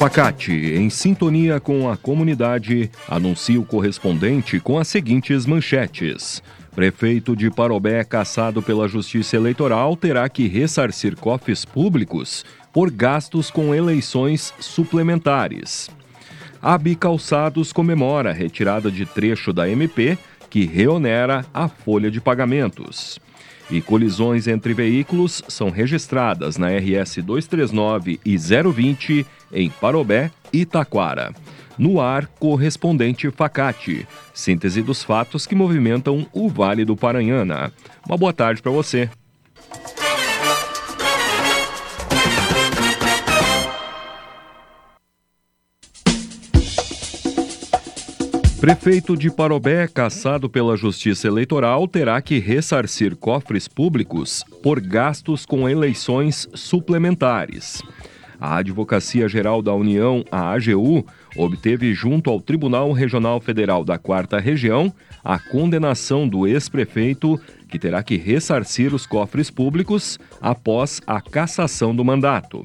Facate, em sintonia com a comunidade, anuncia o correspondente com as seguintes manchetes. Prefeito de Parobé, caçado pela Justiça Eleitoral, terá que ressarcir cofres públicos por gastos com eleições suplementares. Abi Calçados comemora a retirada de trecho da MP que reonera a folha de pagamentos. E colisões entre veículos são registradas na RS 239 e 020 em Parobé e Taquara. No ar, correspondente Facate. Síntese dos fatos que movimentam o Vale do Paranhana. Uma boa tarde para você. Prefeito de Parobé, caçado pela Justiça Eleitoral, terá que ressarcir cofres públicos por gastos com eleições suplementares. A Advocacia Geral da União, a AGU, obteve junto ao Tribunal Regional Federal da Quarta Região a condenação do ex-prefeito, que terá que ressarcir os cofres públicos após a cassação do mandato.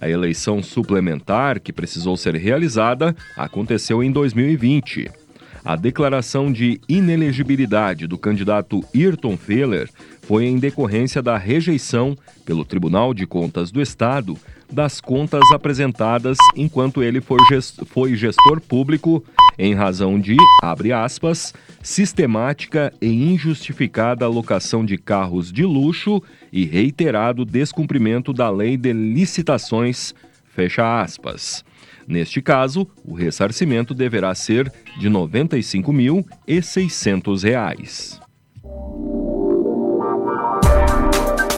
A eleição suplementar, que precisou ser realizada, aconteceu em 2020. A declaração de inelegibilidade do candidato Ayrton Feller foi em decorrência da rejeição pelo Tribunal de Contas do Estado das contas apresentadas enquanto ele foi gestor público em razão de, abre aspas, sistemática e injustificada alocação de carros de luxo e reiterado descumprimento da lei de licitações, fecha aspas. Neste caso, o ressarcimento deverá ser de R$ 95.600.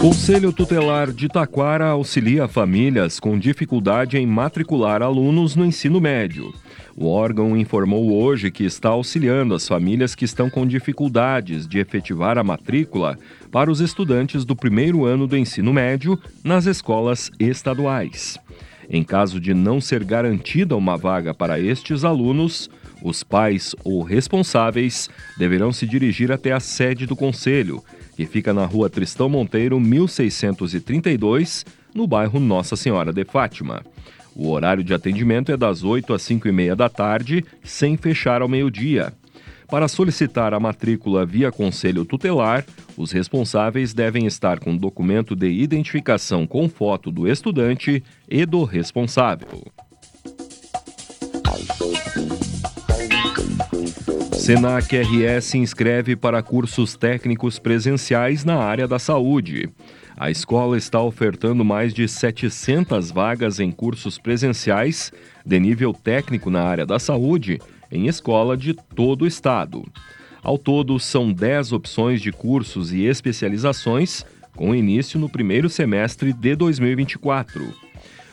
Conselho Tutelar de Taquara auxilia famílias com dificuldade em matricular alunos no ensino médio. O órgão informou hoje que está auxiliando as famílias que estão com dificuldades de efetivar a matrícula para os estudantes do primeiro ano do ensino médio nas escolas estaduais. Em caso de não ser garantida uma vaga para estes alunos, os pais ou responsáveis deverão se dirigir até a sede do Conselho que fica na rua Tristão Monteiro, 1632, no bairro Nossa Senhora de Fátima. O horário de atendimento é das 8 às 5 e meia da tarde, sem fechar ao meio-dia. Para solicitar a matrícula via conselho tutelar, os responsáveis devem estar com documento de identificação com foto do estudante e do responsável. Senac RS inscreve para cursos técnicos presenciais na área da saúde. A escola está ofertando mais de 700 vagas em cursos presenciais de nível técnico na área da saúde em escola de todo o estado. Ao todo, são 10 opções de cursos e especializações, com início no primeiro semestre de 2024.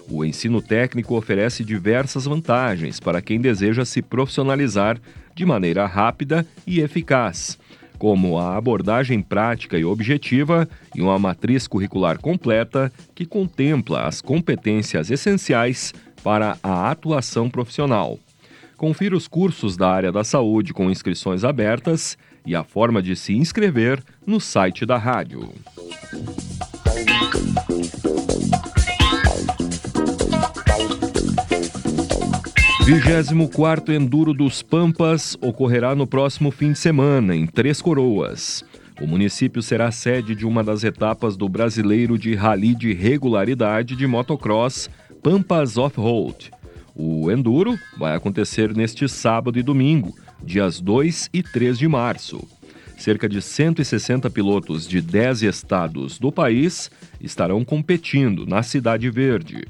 O ensino técnico oferece diversas vantagens para quem deseja se profissionalizar de maneira rápida e eficaz, como a abordagem prática e objetiva e uma matriz curricular completa que contempla as competências essenciais para a atuação profissional. Confira os cursos da área da saúde com inscrições abertas e a forma de se inscrever no site da rádio. 24 Enduro dos Pampas ocorrerá no próximo fim de semana, em Três Coroas. O município será sede de uma das etapas do Brasileiro de Rally de Regularidade de Motocross Pampas Off-Road. O Enduro vai acontecer neste sábado e domingo, dias 2 e 3 de março. Cerca de 160 pilotos de 10 estados do país estarão competindo na Cidade Verde.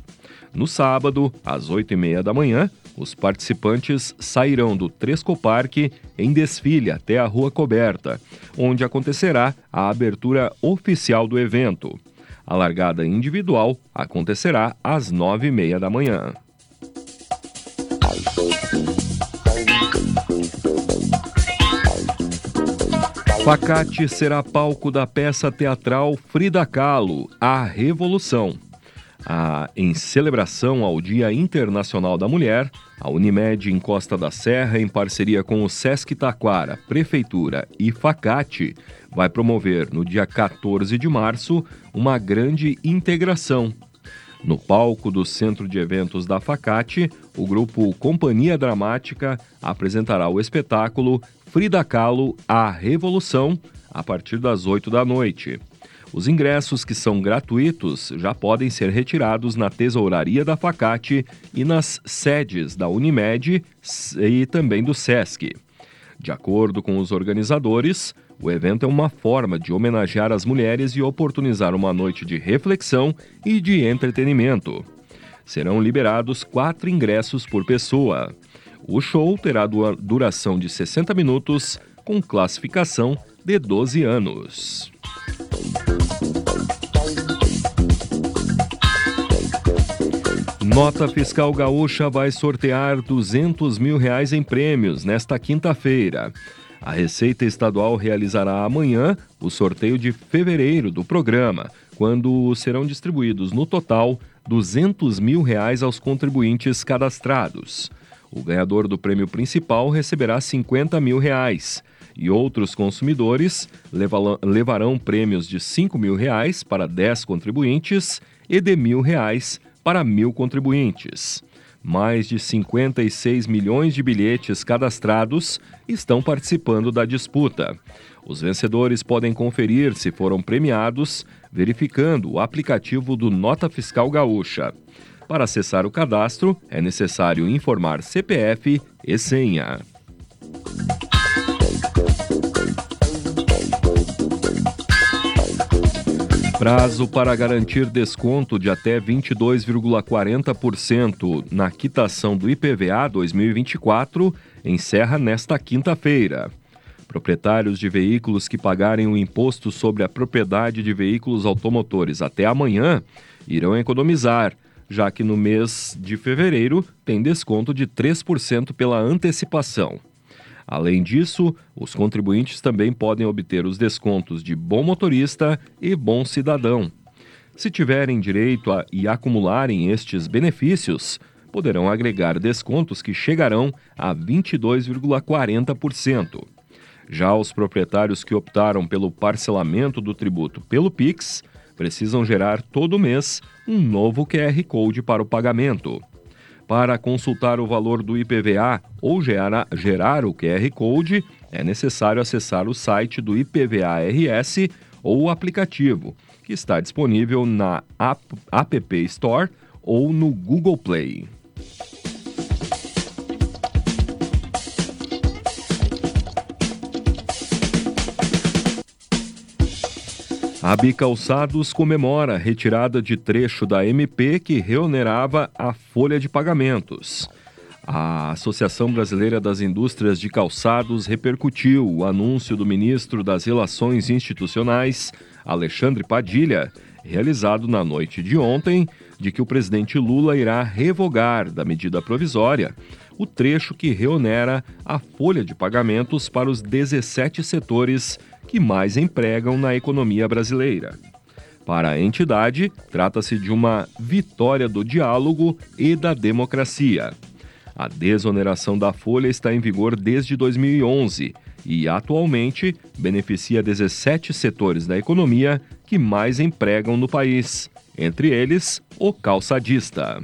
No sábado, às 8h30 da manhã, os participantes sairão do Tresco Parque em desfile até a Rua Coberta, onde acontecerá a abertura oficial do evento. A largada individual acontecerá às 9h30 da manhã. Facate será palco da peça teatral Frida Kahlo, A Revolução. Em celebração ao Dia Internacional da Mulher, a Unimed em Costa da Serra, em parceria com o Sesc Taquara, Prefeitura e Facate, vai promover no dia 14 de março uma grande integração. No palco do Centro de Eventos da Facate, o grupo Companhia Dramática apresentará o espetáculo Frida Kahlo, A Revolução, a partir das 8 da noite. Os ingressos, que são gratuitos, já podem ser retirados na tesouraria da Facate e nas sedes da Unimed e também do SESC. De acordo com os organizadores, o evento é uma forma de homenagear as mulheres e oportunizar uma noite de reflexão e de entretenimento. Serão liberados quatro ingressos por pessoa. O show terá duração de 60 minutos, com classificação de 12 anos. Nota Fiscal Gaúcha vai sortear 200 mil reais em prêmios nesta quinta-feira. A Receita Estadual realizará amanhã o sorteio de fevereiro do programa, quando serão distribuídos no total 200 mil reais aos contribuintes cadastrados. O ganhador do prêmio principal receberá 50 mil reais e outros consumidores levarão prêmios de 5 mil reais para 10 contribuintes e de mil reais para mil contribuintes. Mais de 56 milhões de bilhetes cadastrados estão participando da disputa. Os vencedores podem conferir se foram premiados verificando o aplicativo do Nota Fiscal Gaúcha. Para acessar o cadastro, é necessário informar CPF e senha. Prazo para garantir desconto de até 22,40% na quitação do IPVA 2024 encerra nesta quinta-feira. Proprietários de veículos que pagarem o imposto sobre a propriedade de veículos automotores até amanhã irão economizar, já que no mês de fevereiro tem desconto de 3% pela antecipação. Além disso, os contribuintes também podem obter os descontos de bom motorista e bom cidadão. Se tiverem direito a, e acumularem estes benefícios, poderão agregar descontos que chegarão a 22,40%. Já os proprietários que optaram pelo parcelamento do tributo pelo Pix precisam gerar todo mês um novo QR Code para o pagamento. Para consultar o valor do IPVA ou gerar, gerar o QR Code, é necessário acessar o site do IPVA RS ou o aplicativo, que está disponível na App Store ou no Google Play. A Bicalçados comemora a retirada de trecho da MP que reonerava a folha de pagamentos. A Associação Brasileira das Indústrias de Calçados repercutiu o anúncio do ministro das Relações Institucionais, Alexandre Padilha, realizado na noite de ontem, de que o presidente Lula irá revogar da medida provisória o trecho que reonera a folha de pagamentos para os 17 setores que mais empregam na economia brasileira. Para a entidade, trata-se de uma vitória do diálogo e da democracia. A desoneração da folha está em vigor desde 2011 e, atualmente, beneficia 17 setores da economia que mais empregam no país, entre eles o calçadista.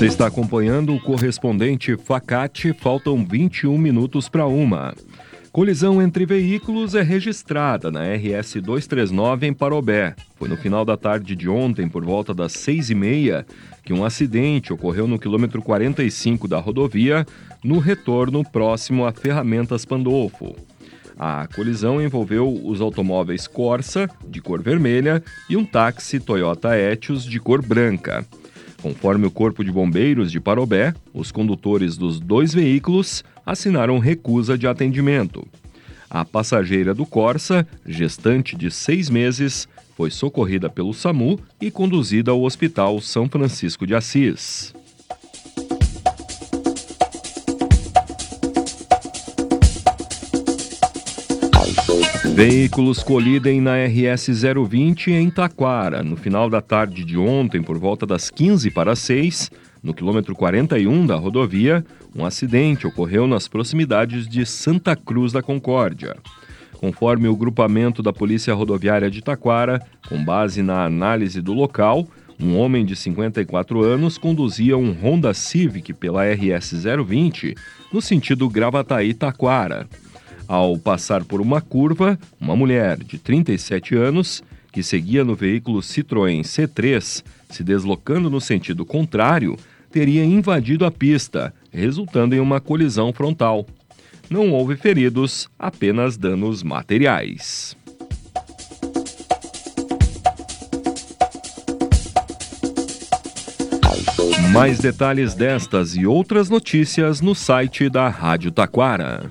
Você está acompanhando o correspondente Facate, faltam 21 minutos para uma. Colisão entre veículos é registrada na RS 239 em Parobé. Foi no final da tarde de ontem, por volta das seis e meia, que um acidente ocorreu no quilômetro 45 da rodovia, no retorno próximo a Ferramentas Pandolfo. A colisão envolveu os automóveis Corsa, de cor vermelha, e um táxi Toyota Etios, de cor branca. Conforme o Corpo de Bombeiros de Parobé, os condutores dos dois veículos assinaram recusa de atendimento. A passageira do Corsa, gestante de seis meses, foi socorrida pelo SAMU e conduzida ao Hospital São Francisco de Assis. Veículos colidem na RS 020 em Taquara. No final da tarde de ontem, por volta das 15 para 6, no quilômetro 41 da rodovia, um acidente ocorreu nas proximidades de Santa Cruz da Concórdia. Conforme o grupamento da Polícia Rodoviária de Taquara, com base na análise do local, um homem de 54 anos conduzia um Honda Civic pela RS 020 no sentido Gravataí-Taquara. Ao passar por uma curva, uma mulher de 37 anos, que seguia no veículo Citroën C3, se deslocando no sentido contrário, teria invadido a pista, resultando em uma colisão frontal. Não houve feridos, apenas danos materiais. Mais detalhes destas e outras notícias no site da Rádio Taquara.